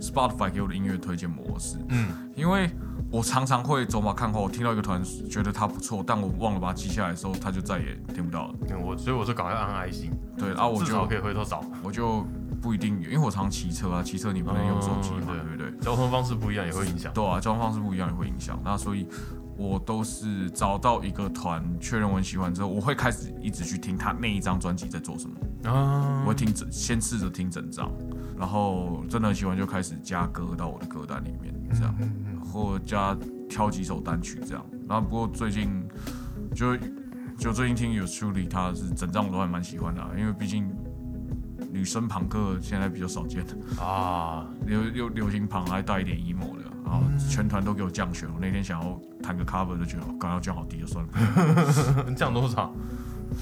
Spotify 给我的音乐推荐模式，嗯，因为我常常会走马看后，我听到一个团觉得他不错，但我忘了把它记下来的时候，他就再也听不到了。嗯我所以我就赶快按爱心，对，然、后我就至少可以回头找。我就不一定，因为我常骑车啊，骑车你不能用手机嘛，嗯对不对？交通方式不一样也会影响。对啊，交通方式不一样也会影响。那所以，我都是找到一个团，确认我很喜欢之后，我会开始一直去听他那一张专辑在做什么。啊我会听整，先试着听整张，然后真的很喜欢就开始加歌到我的歌单里面，这样，或加挑几首单曲这样。然后不过最近就就最近听有 Truly，他是整张我都还蛮喜欢的啊、因为毕竟女生朋克现在比较少见，啊，流流流行旁还带一点 emo 的，然后全团都给我降血。我那天想要弹个 cover 就觉得，刚要降好低就算了，降多少？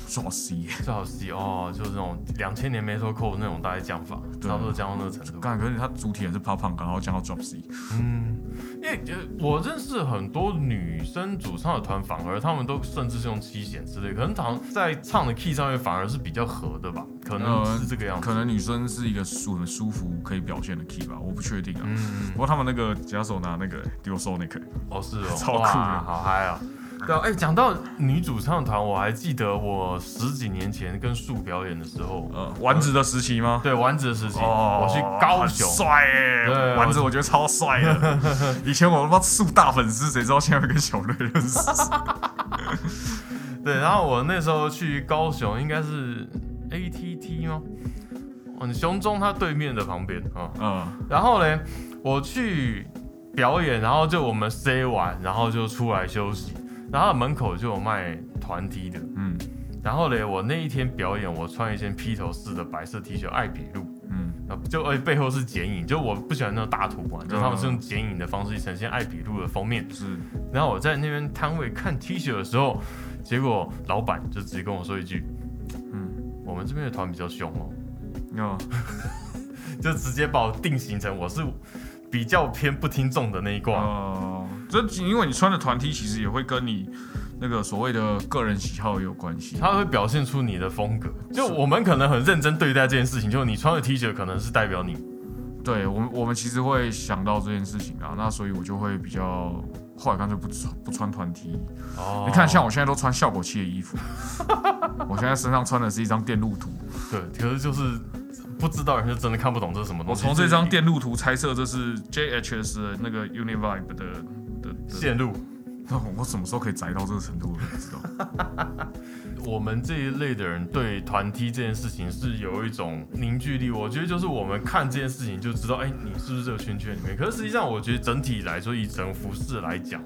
刷 C 耶。最好 C 哦，就是那种两千年 Metal Core 那种大概降法，差不多降到那个程度。干，可是它主体也是怕胖，然后降到 drop C。嗯，因为呃，我认识很多女生主唱的团，反而他们都甚至是用七弦之类，可能好像在唱的 key 上面反而是比较合的吧，可能是这个样子。可能女生是一个舒很舒服可以表现的 key 吧，我不确定啊。嗯，不过他们那个假手拿那个丢 Sonic，哦是哦，超酷的好嗨啊！对啊，哎、讲到女主唱团，我还记得我十几年前跟树表演的时候，呃，丸子的时期吗？对丸子的时期，哦，我去高雄，帅耶！对丸子我觉得超帅的。以前我他妈树大粉丝，谁知道现在会跟小瑞认识？对，然后我那时候去高雄，应该是 ATT 吗？嗯，雄中他对面的旁边啊。嗯，然后嘞，我去表演，然后就我们 say 完，然后就出来休息，然后门口就有卖团 T 的。嗯然后嘞，我那一天表演，我穿一件披头士的白色 T 恤，爱比路，嗯啊，就而且背后是剪影，就我不喜欢那种大图嘛，就他们是用剪影的方式呈现爱比路的封面。是然后我在那边摊位看 T 恤的时候，结果老板就直接跟我说一句：“嗯我们这边的团比较凶哦。哦” 就直接把我定型成我是比较偏不听众的那一挂。哦，这因为你穿的团体其实也会跟你那个所谓的个人喜好也有关系。它会表现出你的风格，就我们可能很认真对待这件事情，就你穿的 T 恤可能是代表你，对我们，我们其实会想到这件事情啊，那所以我就会比较，后来干脆不穿不穿团 T。哦你看，像我现在都穿效果器的衣服，我现在身上穿的是一张电路图，对，可是就是不知道人就真的看不懂这是什么东西。我从这张就是电路图猜测这是 JHS 的那个 Univibe 的线路，那我什么时候可以宅到这个程度？我不知道。我们这一类的人对团 T 这件事情是有一种凝聚力，我觉得就是我们看这件事情就知道，哎，你是不是这个圈圈里面？可是实际上，我觉得整体来说，以整服饰来讲，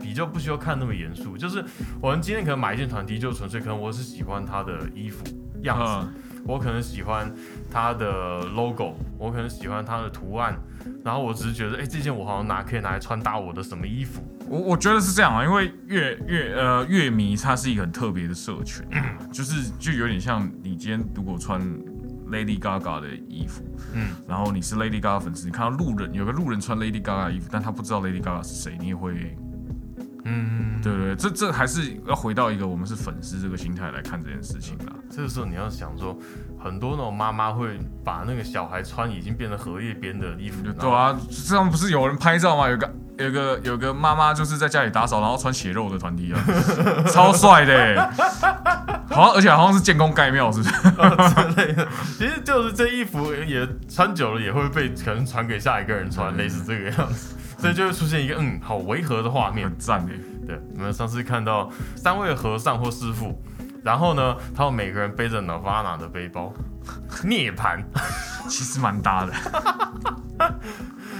比较不需要看那么严肃。就是我们今天可能买一件团 T，就纯粹可能我是喜欢它的衣服样子，嗯我可能喜欢它的 logo，我可能喜欢它的图案，然后我只是觉得，哎、这件我好像拿可以拿来穿搭我的什么衣服。我我觉得是这样啊，因为乐乐呃乐迷它是一个很特别的社群，就是就有点像你今天如果穿 Lady Gaga 的衣服，嗯，然后你是 Lady Gaga 粉丝，你看到路人有个路人穿 Lady Gaga 衣服，但他不知道 Lady Gaga 是谁，你也会嗯，对对对，这这还是要回到一个我们是粉丝这个心态来看这件事情啦。这个时候你要想说，很多那种妈妈会把那个小孩穿已经变成荷叶边的衣服，对啊，这样不是有人拍照吗？有个有个有个妈妈就是在家里打扫，然后穿血肉的团体啊，超帅的欸，好像而且好像是建功盖庙，是不是？之类的。其实就是这衣服也穿久了也会被可能传给下一个人穿，类似这个样子，所以就会出现一个嗯好违和的画面。很赞哎，对，我们上次看到三位和尚或师傅，然后呢，他们每个人背着 Nirvana 的背包，涅槃。其实蛮搭的。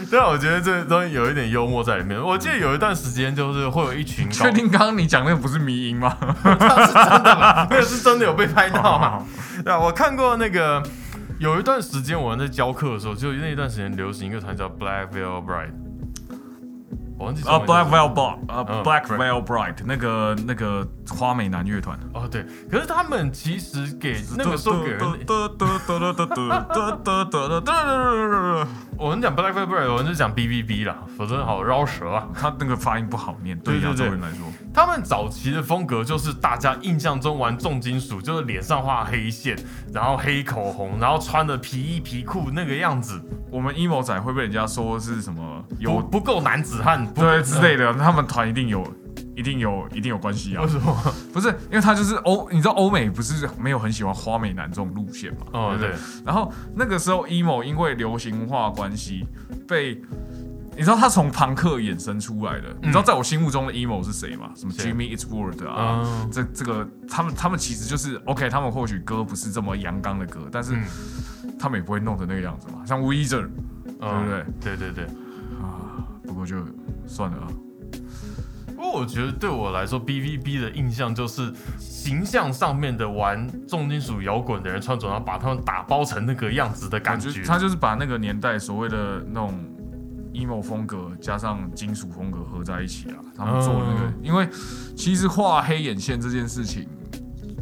对啊，我觉得这东西有一点幽默在里面。我记得有一段时间就是会有一群高 确定刚刚你讲那个不是迷音吗？他是真的吗？那个是真的有被拍到吗？对啊，我看过那个有一段时间我在教课的时候，就那一段时间流行一个团叫 Black Veil Bride，我忘记啊，Black 中文叫什么。Veil Bride，啊嗯，Black Veil Bright 那个那个花美男乐团。哦对，可是他们其实给那个时候给人，我们讲 Black Veil Bright，我们就讲 B B B 啦，否则好绕舌啊。他那个发音不好念，对对对对亚洲人来说，他们早期的风格就是大家印象中玩重金属，就是脸上画黑线，然后黑口红，然后穿的皮衣皮裤那个样子，我们 emo 仔会被人家说是什么有不够男子汉，不对之类的，他们团一定有。一定有，一定有关系啊为！什么？不是，因为他就是欧，你知道欧美不是没有很喜欢花美男这种路线嘛？哦，对不对，然后那个时候 emo 因为流行文化关系被，你知道他从朋克衍生出来的。你知道在我心目中的 emo 是谁吗？什么 Jimmy Eat World 啊，嗯这这个他们他们其实就是 OK，他们或许歌不是这么阳刚的歌，但是嗯他们也不会弄成那个样子嘛。像 Weezer 嗯对对对对。啊，不过就算了啊。不过我觉得对我来说，B V B 的印象就是形象上面的玩重金属摇滚的人穿着，然后把他们打包成那个样子的感觉。就他就是把那个年代所谓的那种 emo 风格加上金属风格合在一起啊，他们做那个，嗯因为其实画黑眼线这件事情，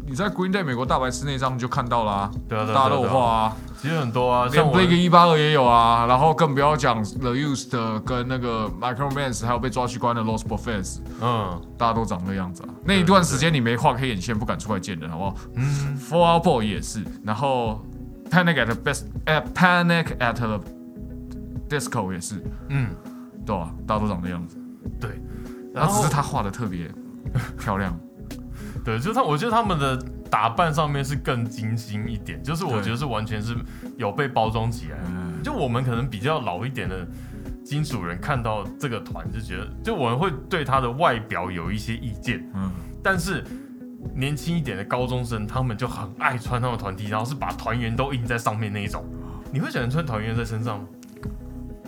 你在 Green Day 美国大白痴那张就看到啦、对啊，对啊大家都有对啊。画啊，其实很多啊，连像 Blake 一八二也有啊，然后更不要讲 The Used 跟那个 Micromans，还有被抓去关的 Lost Profess，嗯。大家都长那样子啊。那一段时间你没画黑眼线，不敢出来见人，好不好？嗯。Fall Out Boy 也是，然后 Panic at the Best，呃，Panic at the Disco 也是，嗯，对吧、大家都长那样子，对。然后只是他画的特别漂亮，对，就是他，我觉得他们的打扮上面是更精心一点，就是我觉得是完全是有被包装起来就我们可能比较老一点的金属人看到这个团就觉得，就我们会对他的外表有一些意见，嗯，但是年轻一点的高中生，他们就很爱穿他们团体然后是把团员都印在上面那一种。你会喜欢穿团员在身上吗？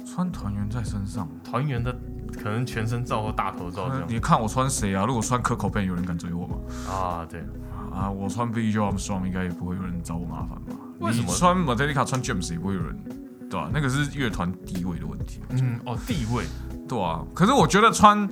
穿团员在身上，团员的可能全身照或大头照这样你看我穿谁啊？如果穿 Kurt Cobain，有人敢追我吗？啊？对，啊，我穿 Billy Joe Armstrong 应该也不会有人找我麻烦吧？为什么你穿 Metallica 穿 James 也不会有人，对吧、那个是乐团地位的问题，嗯，哦，地位，对啊。可是我觉得穿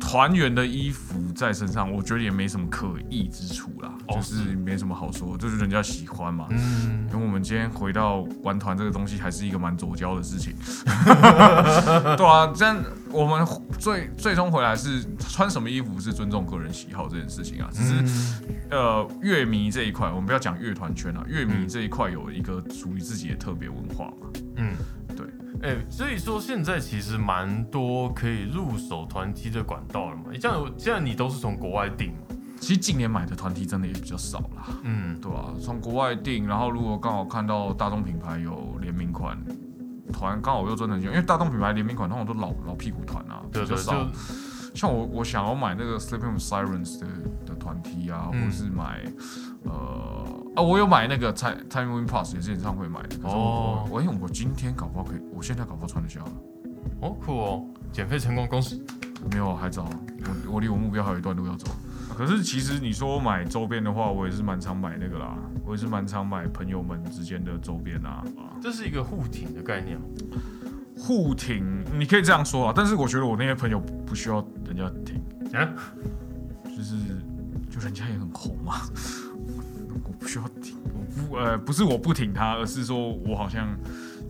团员的衣服在身上，我觉得也没什么可疑之处啦，哦就是没什么好说，就是人家喜欢嘛。嗯，因为我们今天回到玩团这个东西，还是一个蛮左交的事情，对啊。这样我们最最终回来是穿什么衣服是尊重个人喜好这件事情啊，只是、呃乐迷这一块，我们不要讲乐团圈啊，乐迷这一块有一个属于自己的特别文化嘛。嗯，对，哎、所以说现在其实蛮多可以入手团体的管道了嘛。像既然你都是从国外订嘛，其实近年买的团体真的也比较少啦，嗯，对啊，从国外订，然后如果刚好看到大众品牌有联名款。团刚好又真的因为大众品牌联名款通常都老老屁股团啊，对对，比较少。像我，我想要买那个 Sleeping Sirens 的的团体啊，嗯或者是买呃啊，我有买那个 Time Time Win Pass 也是演唱会买的。哦我我因为我今天搞不好可以，我现在搞不好穿得下，哦酷哦，减肥成功，恭喜！没有还早，我我离我目标还有一段路要走。可是其实你说买周边的话，我也是蛮常买那个啦，我也是蛮常买朋友们之间的周边啊。这是一个互挺的概念吗？互挺，你可以这样说啊，但是我觉得我那些朋友不需要人家挺，啊，就是就人家也很红嘛，我不需要挺，我不呃不是我不挺他，而是说我好像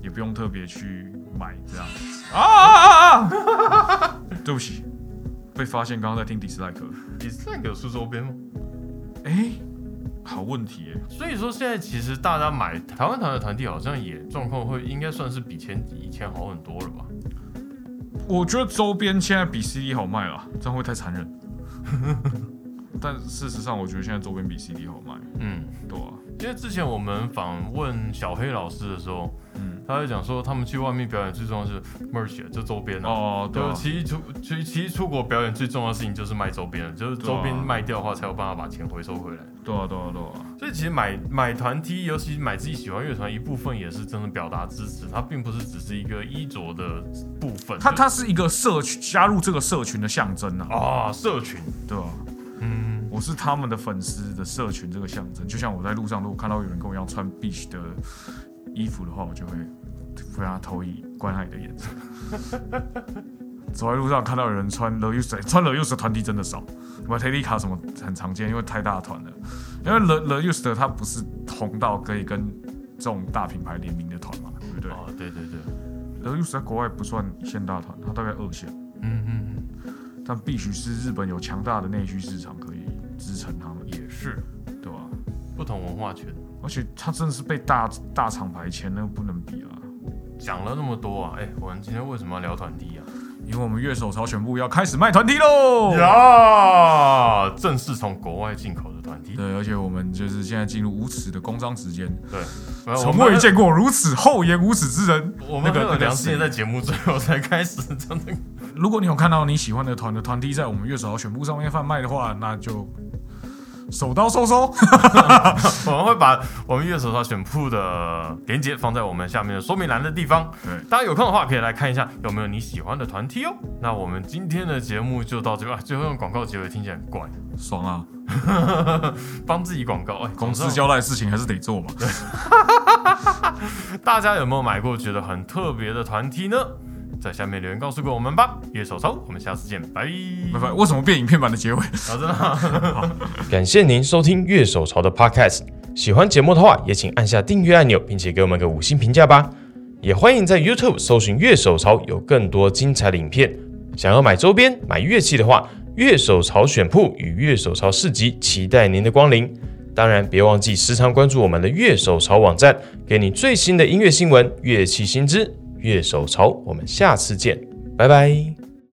也不用特别去买这样。啊啊啊啊！对不起，被发现刚刚在听 dislike。dislike 有出周边吗？哎、好问题耶、所以说现在其实大家买台湾团的团体好像也状况会应该算是比前以前好很多了吧？我觉得周边现在比 CD 好卖了，这样会太残忍。但事实上，我觉得现在周边比 CD 好卖，嗯，对啊，因为之前我们访问小黑老师的时候，嗯，他会讲说他们去外面表演最重要的是 merch，就周边啊。哦，对啊，其实出其其实出国表演最重要的事情就是卖周边，就是周边卖掉的话才有办法把钱回收回来。对啊，对啊，对啊，所以其实买买团 T，尤其买自己喜欢乐团，一部分也是真的表达支持，它并不是只是一个衣着的部分。它它是一个社群加入这个社群的象征啊，啊，社群，对吧、嗯，我是他们的粉丝的社群这个象征，就像我在路上如果看到有人跟我一样穿 Beach 的衣服的话，我就会非常投以关爱的眼神。走在路上看到有人穿 The Use 穿 The Use 的团体真的少，什么 t e l i c a 什么很常见，因为太大团了。因为 The The Use 的它不是红到可以跟这种大品牌联名的团嘛，对不对哦，对对对，？The Use 在国外不算线大团，它大概二线，嗯嗯嗯，但必须是日本有强大的内需市场也是对吧？不同文化圈。而且他真的是被大大厂牌签，那个不能比啊。讲了那么多啊，哎、我们今天为什么要聊团体啊？因为我们乐手潮全部要开始卖团体喽。呀，正式从国外进口的团体对，而且我们就是现在进入无耻的工商时间，对，呃从未见过如此厚颜无耻之人。我们很有那个那个谁良心的在节目最后才开始真的。如果你有看到你喜欢的团的团体在我们乐手潮选部上面贩卖的话，那就手刀收收。我们会把我们月手刀选铺的链接放在我们下面的说明栏的地方。对，大家有空的话可以来看一下有没有你喜欢的团体哦。那我们今天的节目就到这边，啊最后用广告结尾听起来很怪，爽啊！帮自己广告。哎，公司交代的事情还是得做嘛。大家有没有买过觉得很特别的团体呢？在下面留言告诉过我们吧。月手潮，我们下次见，拜拜拜。为什么变影片版的结尾？好，真的啊。感谢您收听月手潮的 Podcast。喜欢节目的话，也请按下订阅按钮，并且给我们个五星评价吧。也欢迎在 YouTube 搜寻乐手潮，有更多精彩的影片。想要买周边、买乐器的话，乐手潮选铺与乐手潮市集期待您的光临。当然，别忘记时常关注我们的乐手潮网站，给你最新的音乐新闻、乐器新知。乐手潮，我们下次见，拜拜。